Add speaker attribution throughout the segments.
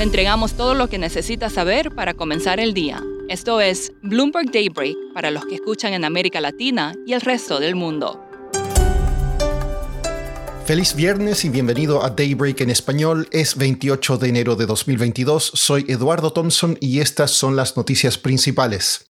Speaker 1: Le entregamos todo lo que necesita saber para comenzar el día. Esto es Bloomberg Daybreak para los que escuchan en América Latina y el resto del mundo.
Speaker 2: Feliz viernes y bienvenido a Daybreak en español. Es 28 de enero de 2022. Soy Eduardo Thompson y estas son las noticias principales.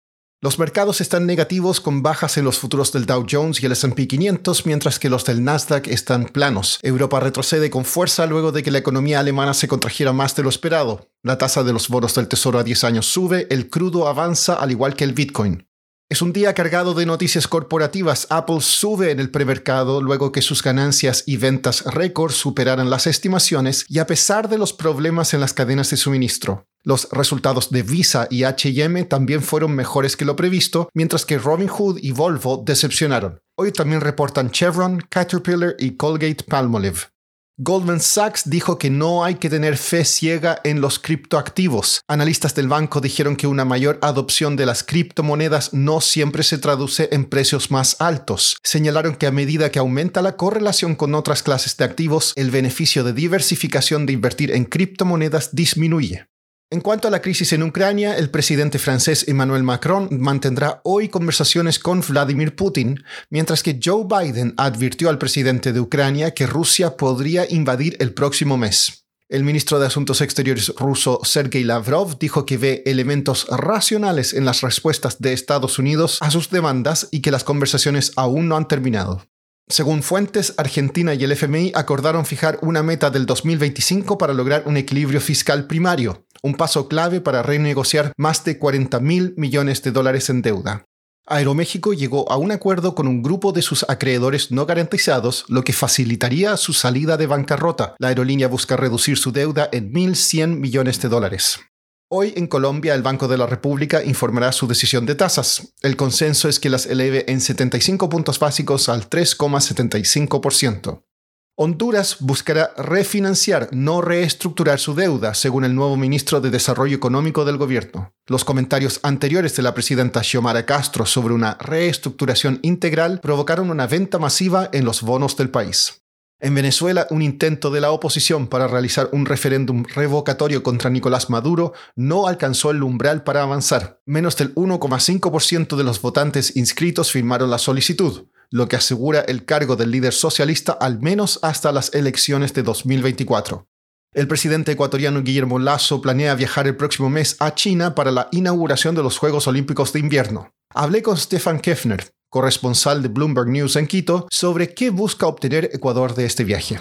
Speaker 2: Los mercados están negativos con bajas en los futuros del Dow Jones y el SP 500, mientras que los del Nasdaq están planos. Europa retrocede con fuerza luego de que la economía alemana se contrajera más de lo esperado. La tasa de los bonos del Tesoro a 10 años sube, el crudo avanza al igual que el Bitcoin. Es un día cargado de noticias corporativas. Apple sube en el premercado luego que sus ganancias y ventas récord superaran las estimaciones y a pesar de los problemas en las cadenas de suministro. Los resultados de Visa y HM también fueron mejores que lo previsto, mientras que Robinhood y Volvo decepcionaron. Hoy también reportan Chevron, Caterpillar y Colgate Palmolive. Goldman Sachs dijo que no hay que tener fe ciega en los criptoactivos. Analistas del banco dijeron que una mayor adopción de las criptomonedas no siempre se traduce en precios más altos. Señalaron que a medida que aumenta la correlación con otras clases de activos, el beneficio de diversificación de invertir en criptomonedas disminuye. En cuanto a la crisis en Ucrania, el presidente francés Emmanuel Macron mantendrá hoy conversaciones con Vladimir Putin, mientras que Joe Biden advirtió al presidente de Ucrania que Rusia podría invadir el próximo mes. El ministro de Asuntos Exteriores ruso Sergei Lavrov dijo que ve elementos racionales en las respuestas de Estados Unidos a sus demandas y que las conversaciones aún no han terminado. Según fuentes, Argentina y el FMI acordaron fijar una meta del 2025 para lograr un equilibrio fiscal primario, un paso clave para renegociar más de 40 mil millones de dólares en deuda. Aeroméxico llegó a un acuerdo con un grupo de sus acreedores no garantizados, lo que facilitaría su salida de bancarrota. La aerolínea busca reducir su deuda en 1.100 millones de dólares. Hoy en Colombia el Banco de la República informará su decisión de tasas. El consenso es que las eleve en 75 puntos básicos al 3,75%. Honduras buscará refinanciar, no reestructurar su deuda, según el nuevo ministro de Desarrollo Económico del gobierno. Los comentarios anteriores de la presidenta Xiomara Castro sobre una reestructuración integral provocaron una venta masiva en los bonos del país. En Venezuela, un intento de la oposición para realizar un referéndum revocatorio contra Nicolás Maduro no alcanzó el umbral para avanzar. Menos del 1,5% de los votantes inscritos firmaron la solicitud, lo que asegura el cargo del líder socialista al menos hasta las elecciones de 2024. El presidente ecuatoriano Guillermo Lasso planea viajar el próximo mes a China para la inauguración de los Juegos Olímpicos de Invierno. Hablé con Stefan Kefner, corresponsal de Bloomberg News en Quito, sobre qué busca obtener Ecuador de este viaje.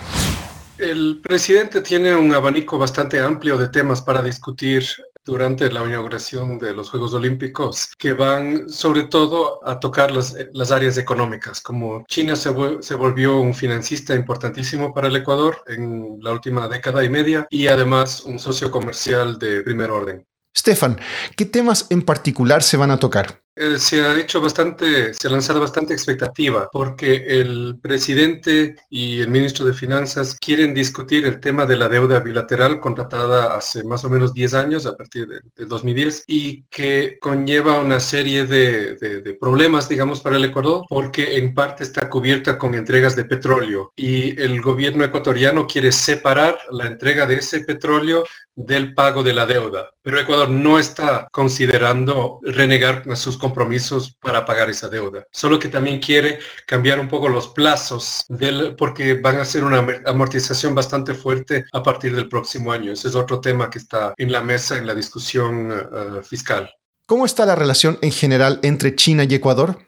Speaker 3: El presidente tiene un abanico bastante amplio de temas para discutir durante la inauguración de los Juegos Olímpicos, que van sobre todo a tocar las, las áreas económicas, como China se, se, volvió un financista importantísimo para el Ecuador en la última década y media y además un socio comercial de primer orden.
Speaker 2: Stefan, ¿qué temas en particular se van a tocar?
Speaker 3: Eh, se ha hecho bastante, se ha lanzado bastante expectativa porque el presidente y el ministro de Finanzas quieren discutir el tema de la deuda bilateral contratada hace más o menos 10 años, a partir de, 2010, y que conlleva una serie de, de, problemas, digamos, para el Ecuador, porque en parte está cubierta con entregas de petróleo y el gobierno ecuatoriano quiere separar la entrega de ese petróleo del pago de la deuda. Pero Ecuador no está considerando renegar sus compromisos para pagar esa deuda. Solo que también quiere cambiar un poco los plazos del, porque van a ser una amortización bastante fuerte a partir del próximo año. Ese es otro tema que está en la mesa en la discusión uh, fiscal.
Speaker 2: ¿Cómo está la relación en general entre China y Ecuador?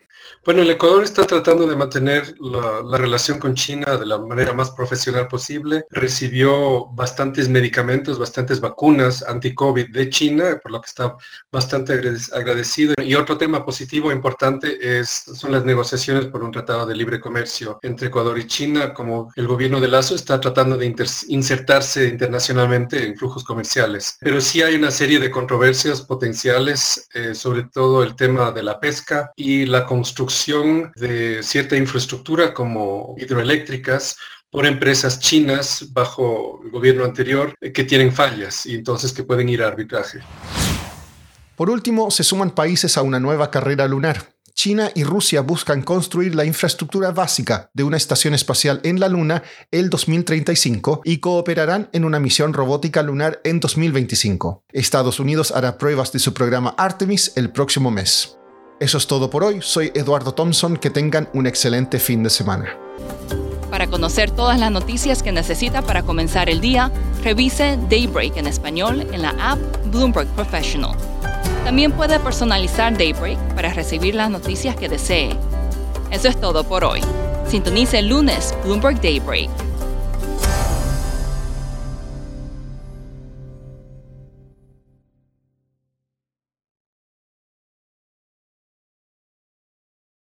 Speaker 3: Bueno, el Ecuador está tratando de mantener la, relación con China de la manera más profesional posible. Recibió bastantes medicamentos, bastantes vacunas anti-COVID de China, por lo que está bastante agradecido. Y otro tema positivo importante es, son las negociaciones por un tratado de libre comercio entre Ecuador y China, como el gobierno de Lazo está tratando de insertarse internacionalmente en flujos comerciales. Pero sí hay una serie de controversias potenciales, eh, sobre todo el tema de la pesca y la construcción de cierta infraestructura como hidroeléctricas por empresas chinas bajo el gobierno anterior eh, que tienen fallas y entonces que pueden ir a arbitraje.
Speaker 2: Por último, se suman países a una nueva carrera lunar. China y Rusia buscan construir la infraestructura básica de una estación espacial en la Luna el 2035 y cooperarán en una misión robótica lunar en 2025. Estados Unidos hará pruebas de su programa Artemis el próximo mes. Eso es todo por hoy. Soy Eduardo Thompson. Que tengan un excelente fin de semana.
Speaker 1: Para conocer todas las noticias que necesita para comenzar el día, revise Daybreak en español en la app Bloomberg Professional. También puede personalizar Daybreak para recibir las noticias que desee. Eso es todo por hoy. Sintonice el lunes Bloomberg Daybreak